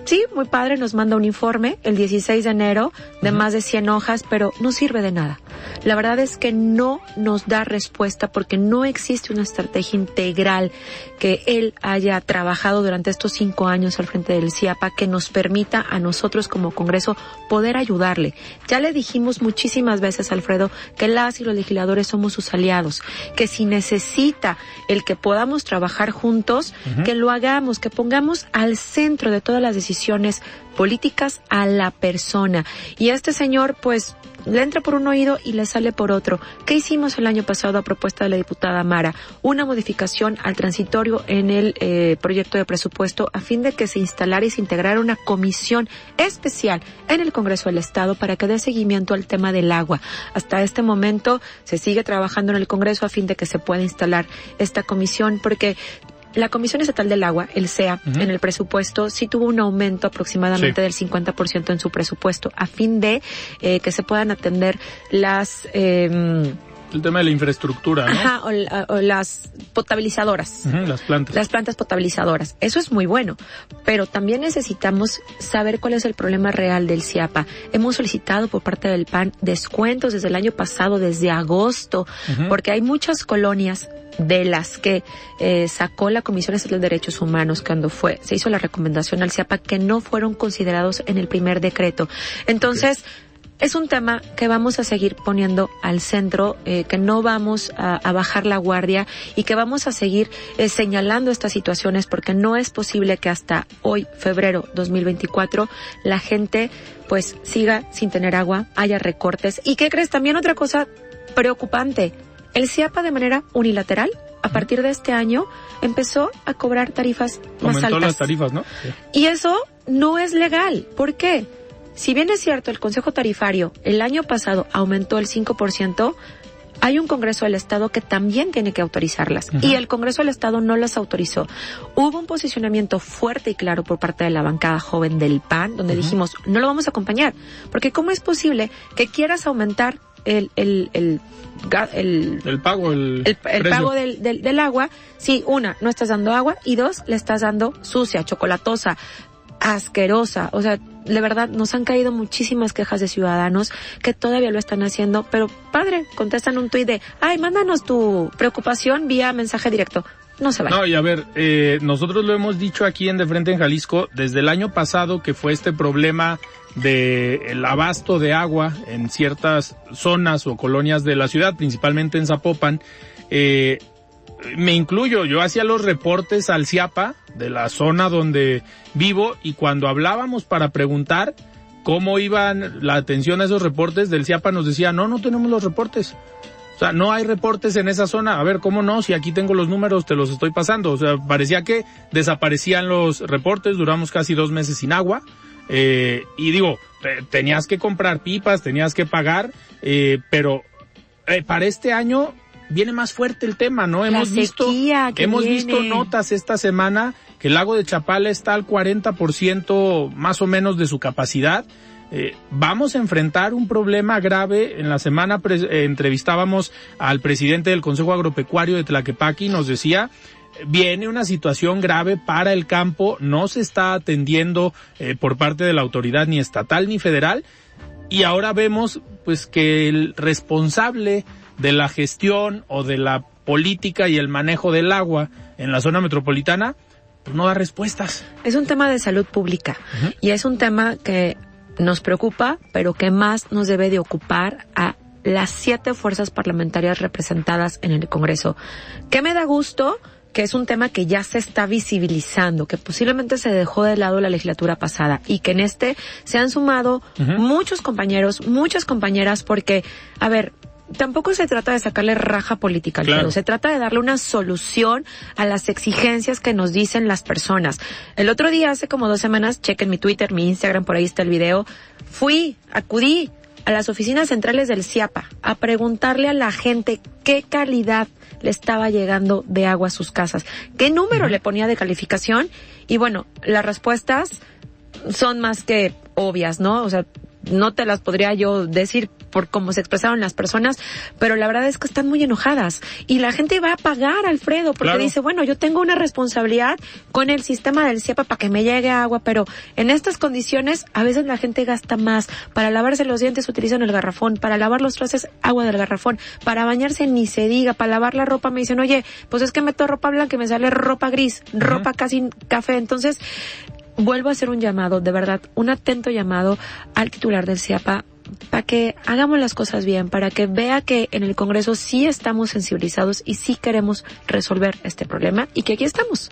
S3: Sí, muy padre, nos manda un informe el 16 de enero de más de 100 hojas, pero no sirve de nada. La verdad es que no nos da respuesta porque no existe una estrategia integral que él haya trabajado durante estos cinco años al frente del CIAPA que nos permita a nosotros como Congreso poder ayudarle. Ya le dijimos muchísimas veces, Alfredo, que las y los legisladores somos sus aliados, que si necesita el que podamos trabajar juntos, que lo hagamos, que pongamos al centro de todas las decisiones políticas a la persona. Y este señor, pues, le entra por un oído y le sale por otro. ¿Qué hicimos el año pasado a propuesta de la diputada Mara? Una modificación al transitorio en el eh, proyecto de presupuesto a fin de que se instalara y se integrara una comisión especial en el Congreso del Estado para que dé seguimiento al tema del agua. Hasta este momento se sigue trabajando en el Congreso a fin de que se pueda instalar esta comisión porque la Comisión Estatal del Agua, el CEA, en el presupuesto sí tuvo un aumento aproximadamente
S1: Sí.
S3: del 50% en su presupuesto a fin de eh, que se puedan atender las eh,
S1: El tema de la infraestructura, ¿no?
S3: ajá, o, o las potabilizadoras.
S1: Las plantas.
S3: Las plantas potabilizadoras. Eso es muy bueno, pero también necesitamos saber cuál es el problema real del CIAPA. Hemos solicitado por parte del PAN descuentos desde el año pasado, desde agosto, porque hay muchas colonias de las que eh, sacó la Comisión Estatal de Derechos Humanos cuando fue se hizo la recomendación al CIAPA que no fueron considerados en el primer decreto. Entonces, es un tema que vamos a seguir poniendo al centro, eh, que no vamos a, a bajar la guardia y que vamos a seguir eh, señalando estas situaciones porque no es posible que hasta hoy, febrero 2024, la gente pues siga sin tener agua, haya recortes. ¿Y qué crees? También otra cosa preocupante. El CIAPA de manera unilateral, a partir de este año, empezó a cobrar tarifas más
S1: Aumentó
S3: altas.
S1: las tarifas, ¿no? Sí.
S3: Y eso no es legal. ¿Por qué? Si bien es cierto, el Consejo Tarifario el año pasado aumentó el 5%, hay un Congreso del Estado que también tiene que autorizarlas. Y el Congreso del Estado no las autorizó. Hubo un posicionamiento fuerte y claro por parte de la bancada joven del PAN, donde dijimos, no lo vamos a acompañar. Porque ¿cómo es posible que quieras aumentar el, el, el, el,
S1: El pago, el,
S3: el, pago del, del, del agua, si una, no estás dando agua y dos, le estás dando sucia, chocolatosa, asquerosa. O sea, de verdad, nos han caído muchísimas quejas de ciudadanos que todavía lo están haciendo, pero padre, contestan un tuit de, ay, mándanos tu preocupación vía mensaje directo. No se vale.
S1: No, y a ver, eh, nosotros lo hemos dicho aquí en De Frente en Jalisco desde el año pasado que fue este problema de el abasto de agua en ciertas zonas o colonias de la ciudad, principalmente en Zapopan. eh, me incluyo, yo hacía los reportes al CIAPA de la zona donde vivo y cuando hablábamos para preguntar cómo iban la atención a esos reportes del CIAPA nos decía, no, no tenemos los reportes. O sea, no hay reportes en esa zona. A ver, ¿cómo no? Si aquí tengo los números, te los estoy pasando. O sea, parecía que desaparecían los reportes, duramos casi dos meses sin agua. Eh, y digo, tenías que comprar pipas, tenías que pagar, eh, pero eh, para este año viene más fuerte el tema, ¿no? Hemos visto, hemos visto notas esta semana que el lago de Chapala está al 40% más o menos de su capacidad. Eh, vamos a enfrentar un problema grave. En la semana eh, entrevistábamos al presidente del Consejo Agropecuario de Tlaquepaque y nos decía viene una situación grave para el campo, no se está atendiendo eh, por parte de la autoridad ni estatal ni federal y ahora vemos pues que el responsable de la gestión o de la política y el manejo del agua en la zona metropolitana pues no da respuestas.
S3: Es un tema de salud pública y es un tema que nos preocupa, pero que más nos debe de ocupar a las siete fuerzas parlamentarias representadas en el Congreso. ¿Qué me da gusto? que es un tema que ya se está visibilizando, que posiblemente se dejó de lado la legislatura pasada y que en este se han sumado muchos compañeros, muchas compañeras, porque, a ver, tampoco se trata de sacarle raja política al claro. se trata de darle una solución a las exigencias que nos dicen las personas. El otro día, hace como dos semanas, chequen mi Twitter, mi Instagram, por ahí está el video, fui, acudí a las oficinas centrales del CIAPA a preguntarle a la gente qué calidad le estaba llegando de agua a sus casas, qué número le ponía de calificación y bueno, las respuestas son más que obvias, ¿no? O sea, no te las podría yo decir por cómo se expresaron las personas, pero la verdad es que están muy enojadas y la gente va a pagar, Alfredo, porque dice, bueno, yo tengo una responsabilidad con el sistema del CIEPA para que me llegue agua, pero en estas condiciones a veces la gente gasta más. Para lavarse los dientes utilizan el garrafón, para lavar los trastes agua del garrafón, para bañarse ni se diga, para lavar la ropa me dicen, oye, pues es que meto ropa blanca y me sale ropa gris, ropa casi café. Entonces, vuelvo a hacer un llamado, de verdad, un atento llamado al titular del CIAPA para que hagamos las cosas bien, para que vea que en el Congreso sí estamos sensibilizados y sí queremos resolver este problema y que aquí estamos.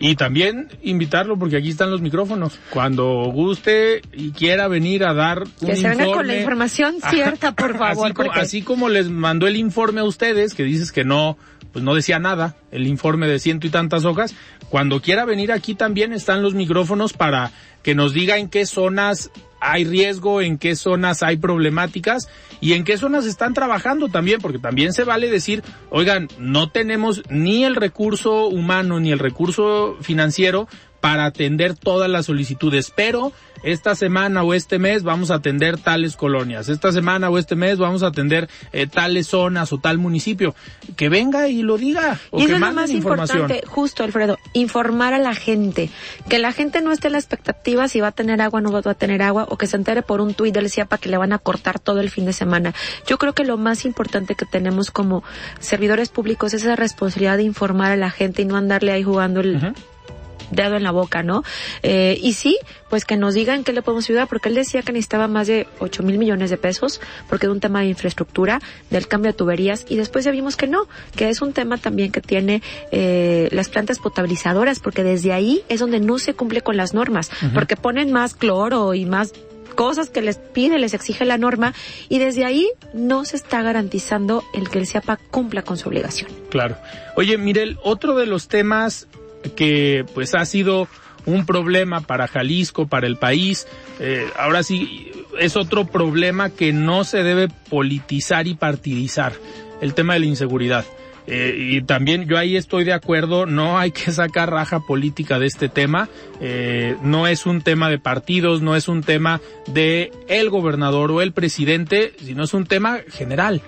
S1: Y también invitarlo porque aquí están los micrófonos. Cuando guste y quiera venir a dar un
S3: que
S1: se venga
S3: con la información cierta, por favor.
S1: Así, como, les mandó el informe a ustedes, que dices que no, pues no decía nada, el informe de ciento y tantas hojas. Cuando quiera venir aquí también están los micrófonos para que nos diga en qué zonas hay riesgo, en qué zonas hay problemáticas y en qué zonas están trabajando también, porque también se vale decir, oigan, no tenemos ni el recurso humano ni el recurso financiero para atender todas las solicitudes, pero esta semana o este mes vamos a atender tales colonias, esta semana o este mes vamos a atender eh, tales zonas o tal municipio. Que venga y lo diga. O
S3: y
S1: que
S3: eso es lo más importante, justo Alfredo, informar a la gente. Que la gente no esté en la expectativa si va a tener agua o no va a tener agua, o que se entere por un tuit del CIAPA que le van a cortar todo el fin de semana. Yo creo que lo más importante que tenemos como servidores públicos es esa responsabilidad de informar a la gente y no andarle ahí jugando el dedo en la boca, ¿no? Eh, y sí, pues que nos digan qué le podemos ayudar, porque él decía que necesitaba más de 8 mil millones de pesos, porque es un tema de infraestructura, del cambio de tuberías, y después ya vimos que no, que es un tema también que tiene eh, las plantas potabilizadoras, porque desde ahí es donde no se cumple con las normas, porque ponen más cloro y más cosas que les pide, les exige la norma y desde ahí no se está garantizando el que el CIAPA cumpla con su obligación.
S1: Claro. Oye, Mirel, otro de los temas que pues ha sido un problema para Jalisco, para el país. Eh, ahora sí, es otro problema que no se debe politizar y partidizar, el tema de la inseguridad. Eh, y también yo ahí estoy de acuerdo, no hay que sacar raja política de este tema, eh, no es un tema de partidos, no es un tema de el gobernador o el presidente, sino es un tema general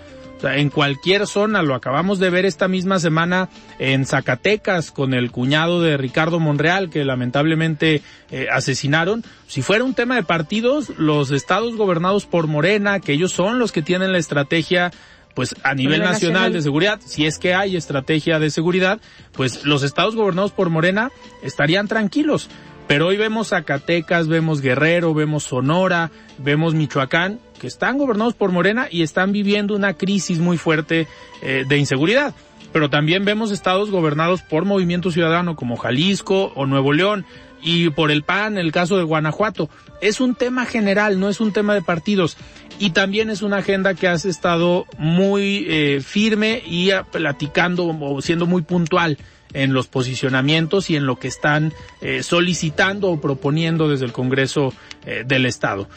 S1: en cualquier zona, lo acabamos de ver esta misma semana en Zacatecas con el cuñado de Ricardo Monreal que lamentablemente eh, asesinaron. Si fuera un tema de partidos, los estados gobernados por Morena, que ellos son los que tienen la estrategia pues a nivel nacional, de seguridad, si es que hay estrategia de seguridad, pues los estados gobernados por Morena estarían tranquilos. Pero hoy vemos Zacatecas, vemos Guerrero, vemos Sonora, vemos Michoacán, que están gobernados por Morena y están viviendo una crisis muy fuerte eh, de inseguridad. pero también vemos estados gobernados por Movimiento Ciudadano como Jalisco o Nuevo León y por el PAN, el caso de Guanajuato. Es un tema general, no es un tema de partidos. Y también es una agenda que has estado muy eh, firme y platicando o siendo muy puntual en los posicionamientos y en lo que están eh, solicitando o proponiendo desde el Congreso eh, del Estado.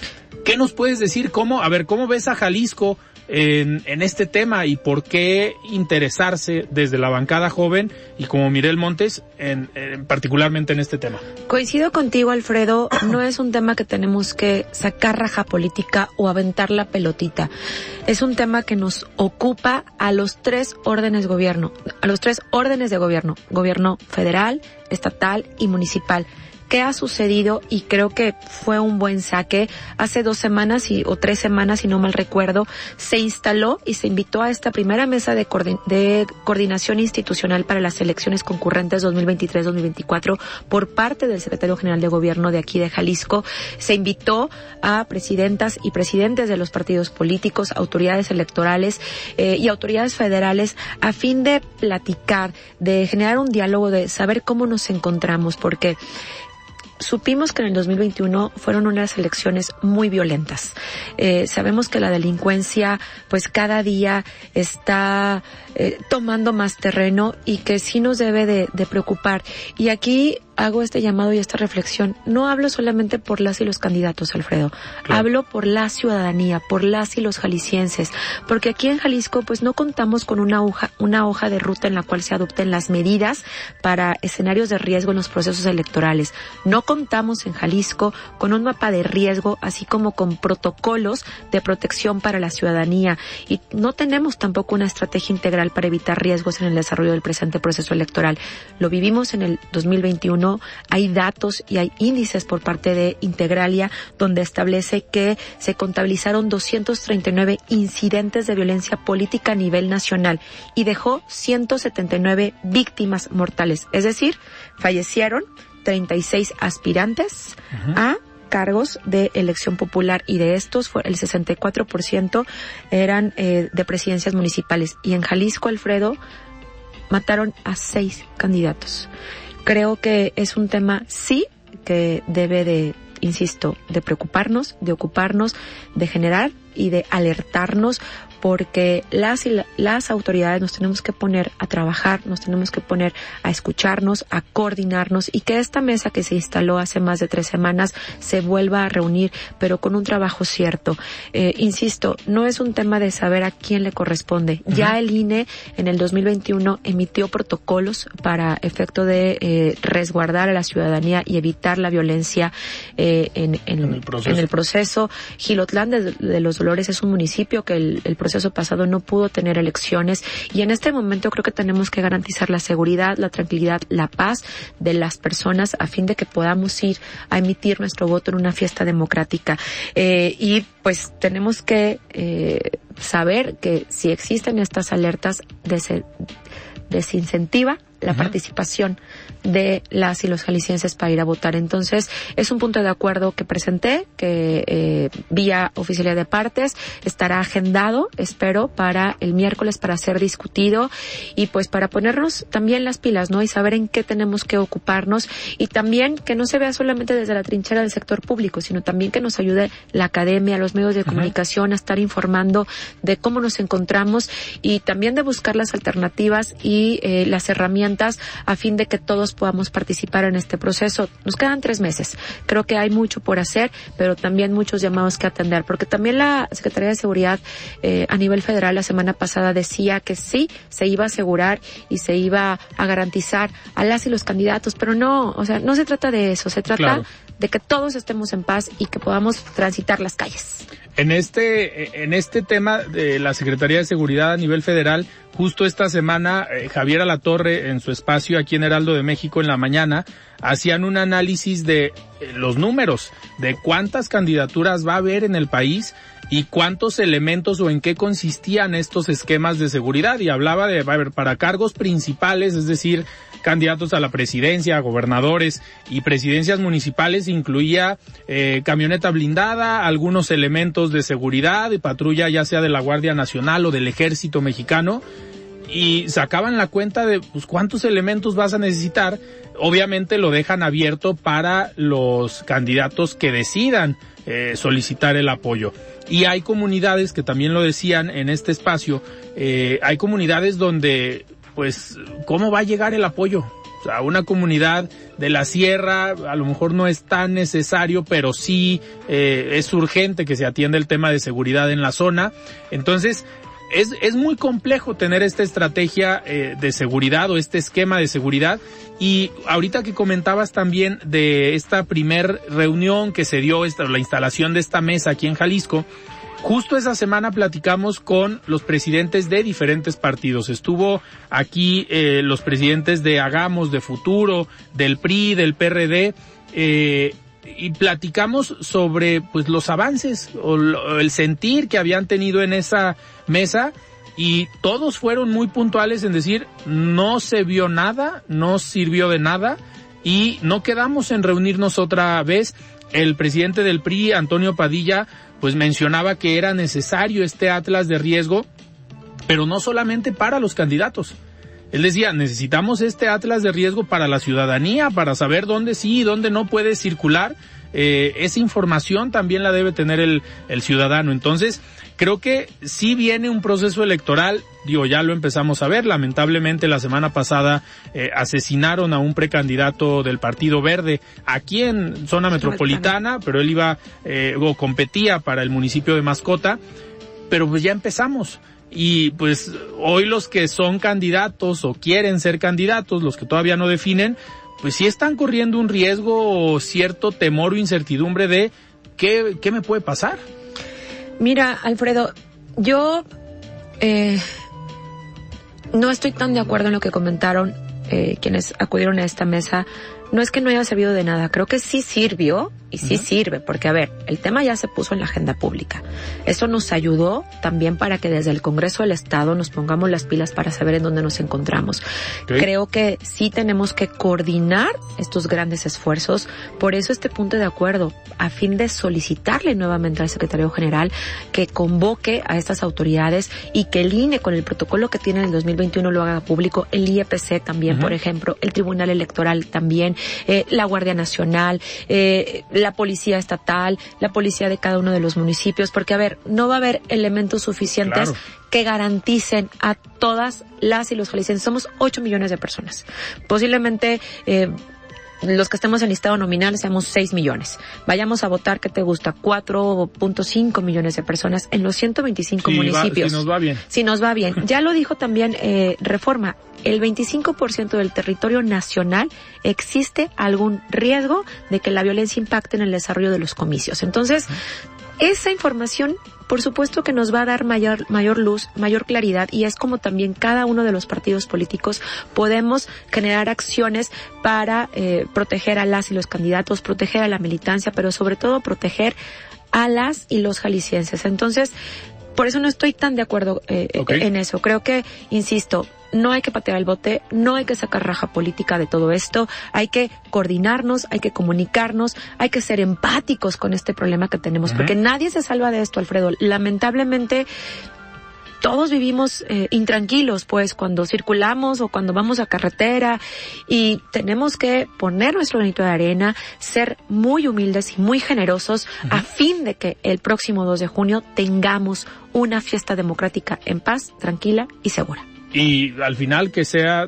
S1: ¿Qué nos puedes decir? ¿Cómo, a ver, cómo ves a Jalisco en, en, este tema y por qué interesarse desde la bancada joven y como Mirel Montes en, en, particularmente en este tema.
S3: Coincido contigo, Alfredo, no es un tema que tenemos que sacar raja política o aventar la pelotita. Es un tema que nos ocupa a los tres órdenes gobierno, a los tres órdenes de gobierno, gobierno federal, estatal y municipal qué ha sucedido y creo que fue un buen saque. Hace dos semanas y, o tres semanas, si no mal recuerdo, se instaló y se invitó a esta primera mesa de, coordinación institucional para las elecciones concurrentes 2023-2024 por parte del secretario general de gobierno de aquí de Jalisco. Se invitó a presidentas y presidentes de los partidos políticos, autoridades electorales eh, y autoridades federales a fin de platicar, de generar un diálogo, de saber cómo nos encontramos, porque supimos que en el 2021 fueron unas elecciones muy violentas. Eh, sabemos que la delincuencia, pues cada día está eh, tomando más terreno y que sí nos debe de, de preocupar. Y aquí hago este llamado y esta reflexión. No hablo solamente por las y los candidatos, Alfredo. Claro. Hablo por la ciudadanía, por las y los jaliscienses. Porque aquí en Jalisco, pues no contamos con una hoja, una hoja de ruta en la cual se adopten las medidas para escenarios de riesgo en los procesos electorales. No contamos en Jalisco con un mapa de riesgo, así como con protocolos de protección para la ciudadanía. Y no tenemos tampoco una estrategia integral para evitar riesgos en el desarrollo del presente proceso electoral. Lo vivimos en el 2021 hay datos y hay índices por parte de Integralia donde establece que se contabilizaron 239 incidentes de violencia política a nivel nacional y dejó 179 víctimas mortales. Es decir, fallecieron 36 aspirantes a cargos de elección popular. Y de estos fue el 64% eran eh, de presidencias municipales. Y en Jalisco Alfredo mataron a seis candidatos. Creo que es un tema sí que debe de, insisto, de preocuparnos, de ocuparnos, de generar y de alertarnos porque las, y la, las autoridades nos tenemos que poner a trabajar, nos tenemos que poner a escucharnos, a coordinarnos y que esta mesa que se instaló hace más de tres semanas se vuelva a reunir, pero con un trabajo cierto. Eh, insisto, no es un tema de saber a quién le corresponde. Uh -huh. Ya el INE en el 2021 emitió protocolos para efecto de eh, resguardar a la ciudadanía y evitar la violencia eh, en, en, en, el en, el proceso. Gilotlán de, de, los Dolores es un municipio que el, proceso pasado no pudo tener elecciones y en este momento creo que tenemos que garantizar la seguridad, la tranquilidad, la paz de las personas a fin de que podamos ir a emitir nuestro voto en una fiesta democrática. Eh, y pues tenemos que eh, saber que si existen estas alertas, des desincentiva la uh -huh. participación de las y los jaliscienses para ir a votar. Entonces, es un punto de acuerdo que presenté, que eh, vía oficialidad de partes estará agendado, espero, para el miércoles para ser discutido y pues para ponernos también las pilas, ¿no? Y saber en qué tenemos que ocuparnos y también que no se vea solamente desde la trinchera del sector público, sino también que nos ayude la academia, los medios de uh -huh. comunicación a estar informando de cómo nos encontramos y también de buscar las alternativas y eh, las herramientas a fin de que todos podamos participar en este proceso. Nos quedan tres meses. Creo que hay mucho por hacer, pero también muchos llamados que atender, porque también la Secretaría de Seguridad eh, a nivel federal la semana pasada decía que sí se iba a asegurar y se iba a garantizar a las y los candidatos, pero no, o sea, no se trata de eso, se trata claro. de que todos estemos en paz y que podamos transitar las calles.
S1: En este, en este tema de la Secretaría de Seguridad a nivel federal, justo esta semana, eh, Javier Alatorre, en su espacio aquí en Heraldo de México en la mañana, hacían un análisis de eh, los números, de cuántas candidaturas va a haber en el país y cuántos elementos o en qué consistían estos esquemas de seguridad. Y hablaba de, a haber para cargos principales, es decir, candidatos a la presidencia, gobernadores y presidencias municipales, incluía eh, camioneta blindada, algunos elementos de seguridad y patrulla ya sea de la Guardia Nacional o del Ejército Mexicano y sacaban la cuenta de pues, cuántos elementos vas a necesitar. Obviamente lo dejan abierto para los candidatos que decidan eh, solicitar el apoyo. Y hay comunidades que también lo decían en este espacio, eh, hay comunidades donde, pues, ¿cómo va a llegar el apoyo? O sea, una comunidad de la sierra a lo mejor no es tan necesario, pero sí eh, es urgente que se atienda el tema de seguridad en la zona. Entonces, es, es muy complejo tener esta estrategia eh, de seguridad o este esquema de seguridad. Y ahorita que comentabas también de esta primer reunión que se dio, esta, la instalación de esta mesa aquí en Jalisco, Justo esa semana platicamos con los presidentes de diferentes partidos. Estuvo aquí eh, los presidentes de Hagamos, de Futuro, del PRI, del PRD, eh, y platicamos sobre pues los avances o el sentir que habían tenido en esa mesa y todos fueron muy puntuales en decir no se vio nada, no sirvió de nada y no quedamos en reunirnos otra vez. El presidente del PRI, Antonio Padilla, pues mencionaba que era necesario este atlas de riesgo, pero no solamente para los candidatos. Él decía, necesitamos este atlas de riesgo para la ciudadanía, para saber dónde sí y dónde no puede circular. Eh, esa información también la debe tener el, el ciudadano. Entonces, Creo que sí viene un proceso electoral, digo, ya lo empezamos a ver, lamentablemente la semana pasada eh, asesinaron a un precandidato del Partido Verde aquí en zona metropolitana, pero él iba eh, o competía para el municipio de Mascota, pero pues ya empezamos. Y pues hoy los que son candidatos o quieren ser candidatos, los que todavía no definen, pues sí están corriendo un riesgo o cierto temor o incertidumbre de qué, qué me puede pasar.
S3: Mira, Alfredo, yo eh, no estoy tan de acuerdo en lo que comentaron eh, quienes acudieron a esta mesa. No es que no haya servido de nada, creo que sí sirvió y sí sirve, porque a ver, el tema ya se puso en la agenda pública. Eso nos ayudó también para que desde el Congreso del Estado nos pongamos las pilas para saber en dónde nos encontramos. Creo que sí tenemos que coordinar estos grandes esfuerzos, por eso este punto de acuerdo, a fin de solicitarle nuevamente al secretario general que convoque a estas autoridades y que el INE con el protocolo que tiene en el 2021 lo haga público, el IEPC también, por ejemplo, el Tribunal Electoral también, eh, la Guardia Nacional, eh, la policía estatal, la policía de cada uno de los municipios, porque a ver, no va a haber elementos suficientes que garanticen a todas las y los jaliscienses. Somos 8 millones de personas. Posiblemente eh, los que estemos en listado nominal seamos 6 millones. Vayamos a votar, ¿qué te gusta? 4.5 millones de personas en los 125 municipios.
S1: si nos va bien.
S3: Si nos va bien. Ya lo dijo también eh, Reforma, el 25% del territorio nacional existe algún riesgo de que la violencia impacte en el desarrollo de los comicios. Entonces, esa información por supuesto que nos va a dar mayor, mayor luz, mayor claridad y es como también cada uno de los partidos políticos podemos generar acciones para eh, proteger a las y los candidatos, proteger a la militancia, pero sobre todo proteger a las y los jaliscienses. Entonces, por eso no estoy tan de acuerdo eh, en eso. Creo que, insisto, no hay que patear el bote, no hay que sacar raja política de todo esto, hay que coordinarnos, hay que comunicarnos, hay que ser empáticos con este problema que tenemos, porque nadie se salva de esto, Alfredo. Lamentablemente, todos vivimos eh, intranquilos, pues, cuando circulamos o cuando vamos a carretera y tenemos que poner nuestro granito de arena, ser muy humildes y muy generosos a fin de que el próximo 2 de junio tengamos una fiesta democrática en paz, tranquila y segura.
S1: Y al final que sea,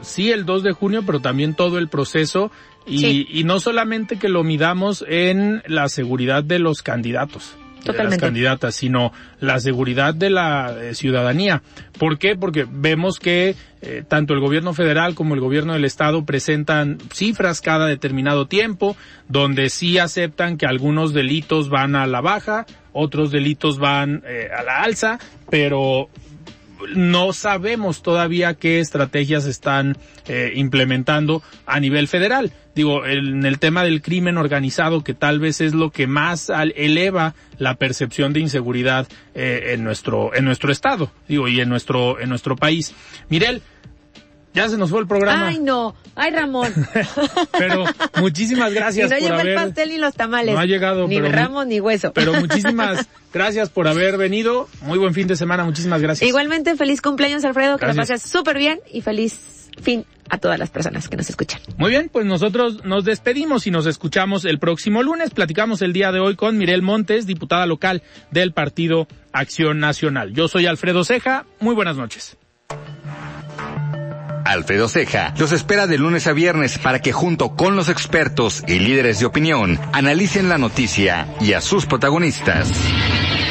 S1: sí, el 2 de junio, pero también todo el proceso y, y no solamente que lo midamos en la seguridad de los candidatos de las candidatas, sino la seguridad de la eh, ciudadanía. ¿Por qué? Porque vemos que eh, tanto el gobierno federal como el gobierno del estado presentan cifras cada determinado tiempo, donde sí aceptan que algunos delitos van a la baja, otros delitos van eh, a la alza, pero no sabemos todavía qué estrategias están eh, implementando a nivel federal. Digo, en el tema del crimen organizado, que tal vez es lo que más eleva la percepción de inseguridad eh, en nuestro en nuestro estado, digo, y en nuestro en nuestro país. Mirel, Ya se nos fue el programa.
S3: Ay, no. Ay, Ramón.
S1: pero muchísimas gracias
S3: y no
S1: por
S3: llegó
S1: haber...
S3: el pastel ni los tamales.
S1: No ha llegado,
S3: Ni
S1: pero-
S3: Ramón ni hueso.
S1: Pero muchísimas gracias por haber venido. Muy buen fin de semana. Muchísimas gracias.
S3: Igualmente, feliz cumpleaños, Alfredo. Que lo pases súper bien y feliz fin a todas las personas que nos escuchan.
S1: Muy bien, pues nosotros nos despedimos y nos escuchamos el próximo lunes. Platicamos el día de hoy con Mirel Montes, diputada local del Partido Acción Nacional. Yo soy Alfredo Ceja. Muy buenas noches.
S2: Alfredo Ceja los espera de lunes a viernes para que junto con los expertos y líderes de opinión analicen la noticia y a sus protagonistas.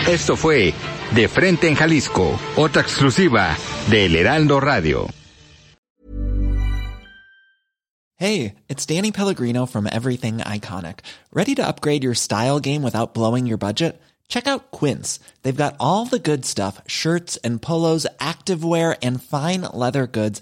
S2: Esto fue De Frente en Jalisco, otra exclusiva de El Heraldo Radio.
S5: Hey, it's Danny Pellegrino from Everything Iconic. Ready to upgrade your style game without blowing your budget? Check out Quince. They've got all the good stuff shirts and polos, activewear, and fine leather goods,